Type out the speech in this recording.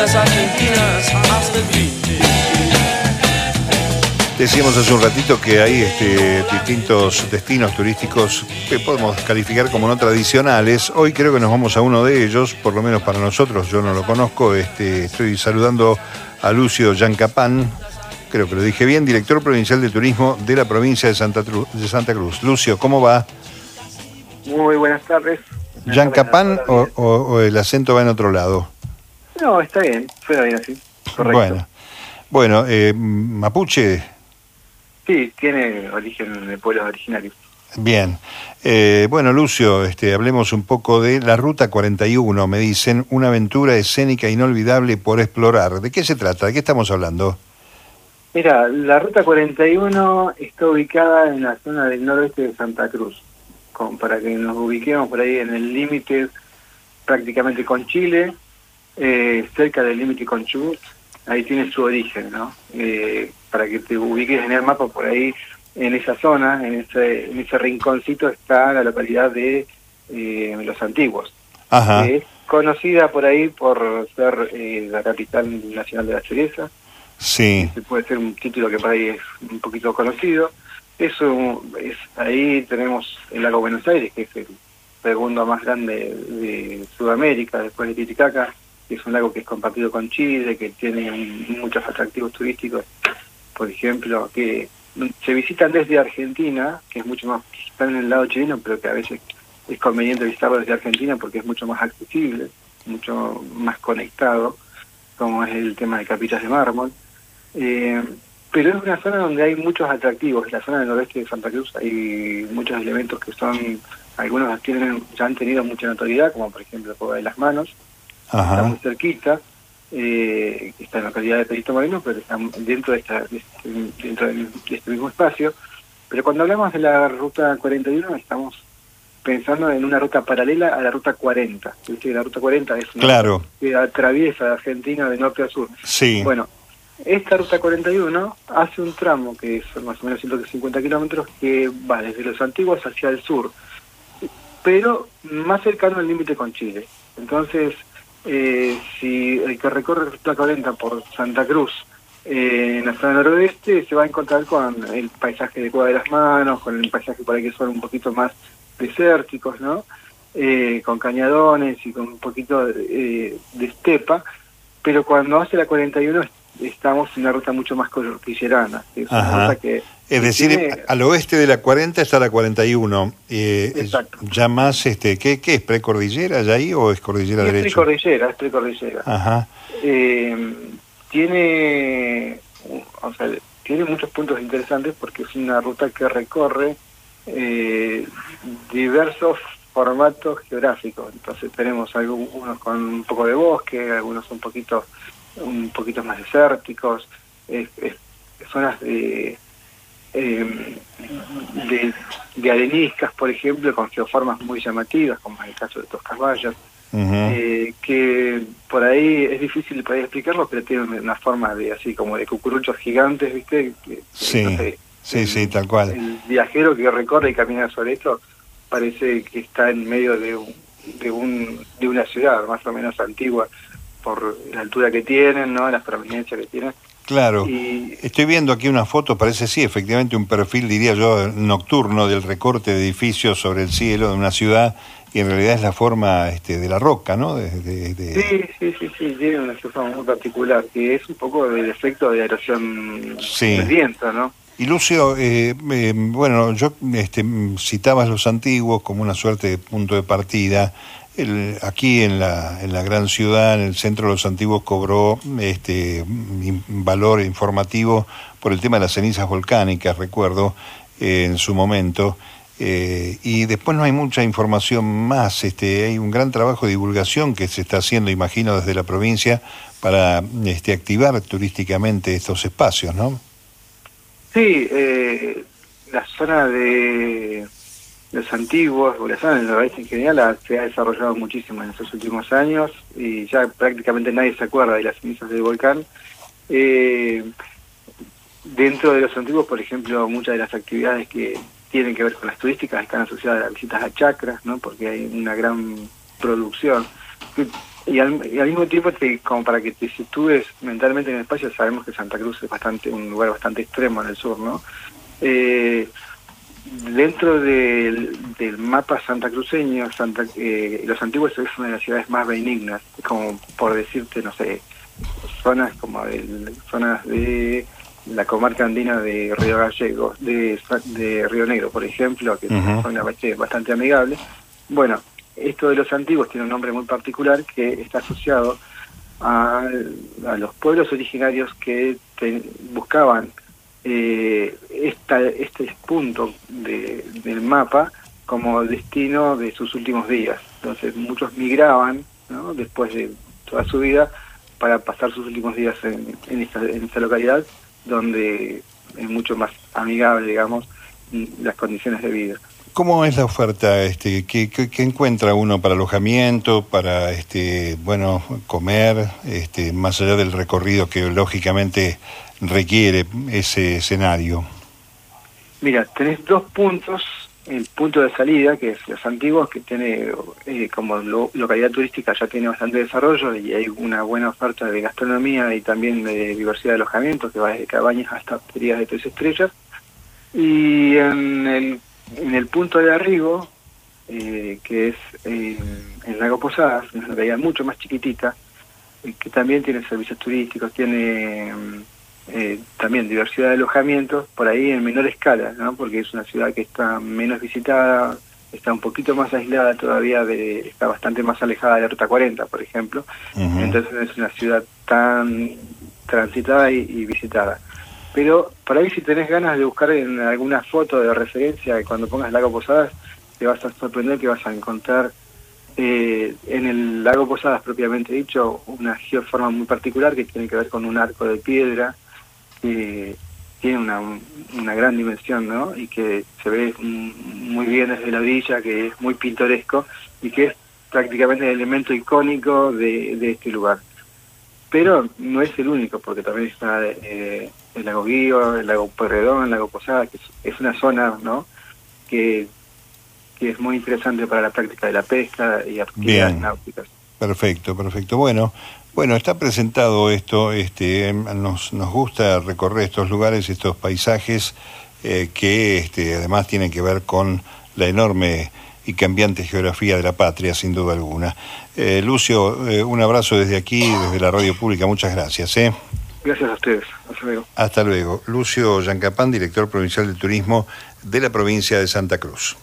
rutas argentinas hasta el fin. Decíamos hace un ratito que hay este, distintos destinos turísticos que podemos calificar como no tradicionales. Hoy creo que nos vamos a uno de ellos, por lo menos para nosotros, yo no lo conozco. Este, estoy saludando a Lucio Yancapán, creo que lo dije bien, director provincial de turismo de la provincia de Santa, Tru- de Santa Cruz. Lucio, ¿cómo va? Muy buenas tardes. ¿Yancapán o, o- o el acento va en otro lado? No, está bien, suena bien así. Correcto. Bueno, bueno eh, Mapuche, Sí, tiene origen de pueblos originarios. Bien. Eh, bueno, Lucio, este, hablemos un poco de la Ruta 41, me dicen, una aventura escénica inolvidable por explorar. ¿De qué se trata? ¿De qué estamos hablando? Mira, la ruta 41 está ubicada en la zona del noroeste de Santa Cruz, con, para que nos ubiquemos por ahí en el límite prácticamente con Chile, eh, cerca del límite con Chubut, ahí tiene su origen, ¿no? Eh, para que te ubiques en el mapa por ahí, en esa zona, en ese, en ese rinconcito está la localidad de eh, Los Antiguos. Ajá. que es conocida por ahí por ser eh, la capital nacional de la cereza, Sí. puede ser un título que por ahí es un poquito conocido. Eso es ahí tenemos el lago Buenos Aires, que es el segundo más grande de Sudamérica, después de Titicaca, es un lago que es compartido con Chile, que tiene muchos atractivos turísticos, por ejemplo, que se visitan desde Argentina, que es mucho más, que están en el lado chileno, pero que a veces es conveniente visitarlo desde Argentina porque es mucho más accesible, mucho más conectado, como es el tema de capillas de mármol. Eh, pero es una zona donde hay muchos atractivos. En la zona del noroeste de Santa Cruz hay muchos elementos que son, algunos tienen, ya han tenido mucha notoriedad, como por ejemplo Cueva de las Manos, está muy cerquita, eh, está en la localidad de Perito Moreno, pero está dentro de, esta, de este, dentro de este mismo espacio. Pero cuando hablamos de la ruta 41 estamos pensando en una ruta paralela a la ruta 40. Viste la ruta 40 es una Claro. que atraviesa Argentina de norte a sur. Sí. Bueno, esta ruta 41 hace un tramo que son más o menos 150 kilómetros que va desde los antiguos hacia el sur, pero más cercano al límite con Chile. Entonces, eh, si el que recorre ruta 40 por Santa Cruz eh, en la zona noroeste se va a encontrar con el paisaje de Cueva de las Manos, con el paisaje por ahí que son un poquito más desérticos, ¿no? Eh, con cañadones y con un poquito de, eh, de estepa, pero cuando hace la 41 estamos en una ruta mucho más cordillerana. que Es una ruta que, Es que decir, tiene- al oeste de la 40 está la 41. Eh, es Exacto. ya más, este, ¿qué, qué es? ¿Precordillera ya ahí o es cordillera es derecha? precordillera, es precordillera. Ajá. Eh, tiene, o sea, tiene muchos puntos interesantes porque es una ruta que recorre eh, diversos formatos geográficos. Entonces tenemos algunos con un poco de bosque, algunos un poquito un poquito más desérticos, es- es- zonas de, eh, de, de areniscas, por ejemplo, con geoformas muy llamativas, como en el caso de Toscasbayas, Ujú. eh, que por ahí es difícil poder explicarlo, pero tiene una forma de así como de cucuruchos gigantes, ¿viste? Que- que, Sí, no sé, sí, el- sí, tal cual. El viajero que recorre y camina sobre esto parece que está en medio de, un, de, un, de una ciudad más o menos antigua por la altura que tienen, ¿no? las prominencias que tienen. Claro. Y Estoy viendo aquí una foto, parece sí, efectivamente un perfil, diría yo, nocturno del recorte de edificios sobre el cielo de una ciudad y en realidad es la forma este, de la roca, ¿no? De, de- de- sí, sí, sí, sí, tiene una forma muy particular, que es un poco el efecto de erosión Sí. del viento, ¿no? Y Lucio, eh, eh, bueno, yo este, citabas los antiguos como una suerte de punto de partida. Aquí en la, en la gran ciudad, en el centro de los antiguos, cobró este valor informativo por el tema de las cenizas volcánicas, recuerdo, eh, en su momento. Eh, y después no hay mucha información más. Este, hay un gran trabajo de divulgación que se está haciendo, imagino, desde la provincia para este, activar turísticamente estos espacios, ¿no? Sí, eh, la zona de los antiguos, o la zona del noroeste en general, se ha desarrollado muchísimo en estos últimos años y ya prácticamente nadie se acuerda de las cenizas del volcán. Eh, dentro de los antiguos, por ejemplo, muchas de las actividades que tienen que ver con las turísticas están asociadas a visitas a chacras, ¿no? porque hay una gran producción. Que y al, y al mismo tiempo, te, como para que te sitúes mentalmente en el espacio, sabemos que Santa Cruz es bastante un lugar bastante extremo en el sur, ¿no? Eh, dentro del, del mapa santacruceño, Santa, eh, Los Antiguos es una de las ciudades más benignas, como por decirte, no sé, zonas como el, zonas de la comarca andina de Río Gallegos, de, de Río Negro, por ejemplo, que es una zona bastante amigable. Bueno, esto de los antiguos tiene un nombre muy particular que está asociado a, a los pueblos originarios que buscaban eh, esta, este punto de, del mapa como destino de sus últimos días. Entonces muchos migraban ¿no? después de toda su vida para pasar sus últimos días en, esta, en esta localidad donde es mucho más amigable, digamos, las condiciones de vida. ¿Cómo es la oferta? Este, ¿qué, encuentra uno para alojamiento, para este, bueno, comer, este, más allá del recorrido que lógicamente requiere ese escenario? Mira, tenés dos puntos. El punto de salida, que es Los Antiguos, que tiene eh, como lo, localidad turística ya tiene bastante desarrollo y hay una buena oferta de gastronomía y también de diversidad de alojamientos, que va desde cabañas hasta hospederías de tres estrellas. Y en el, en el punto de arribo, eh, que es eh, en Lago Posadas, una localidad mucho más chiquitita, eh, que también tiene servicios turísticos, tiene eh, también diversidad de alojamientos, por ahí en menor escala, ¿no? porque es una ciudad que está menos visitada, está un poquito más aislada todavía, de, está bastante más alejada de la Ruta 40, por ejemplo, entonces no es una ciudad tan transitada y, y, visitada. Pero por ahí si tenés ganas de buscar en alguna foto de referencia, cuando pongas Lago Posadas, te vas a sorprender que vas a encontrar eh, en el lago Posadas propiamente dicho una geoforma muy particular que tiene que ver con un arco de piedra que tiene una, gran dimensión, ¿no? Y que se ve muy bien desde la orilla, que es muy pintoresco y que es prácticamente el elemento icónico de, de este lugar. Pero no es el único, porque también está eh, el lago Guío, el lago Pueyrredón, el lago Posada, que es, es, una zona, ¿no? Que, que es muy interesante para la práctica de la pesca y actividades Bien. náuticas. Perfecto, perfecto. Bueno, bueno, está presentado esto, este, nos, nos gusta recorrer estos lugares, estos paisajes eh, que este, además tienen que ver con la enorme y cambiante geografía de la patria, sin duda alguna. Eh, Lucio, eh, un abrazo desde aquí, desde la radio pública, muchas gracias. ¿eh? Gracias a ustedes, hasta luego. Hasta luego. Lucio Yancapán, director provincial de turismo de la provincia de Santa Cruz.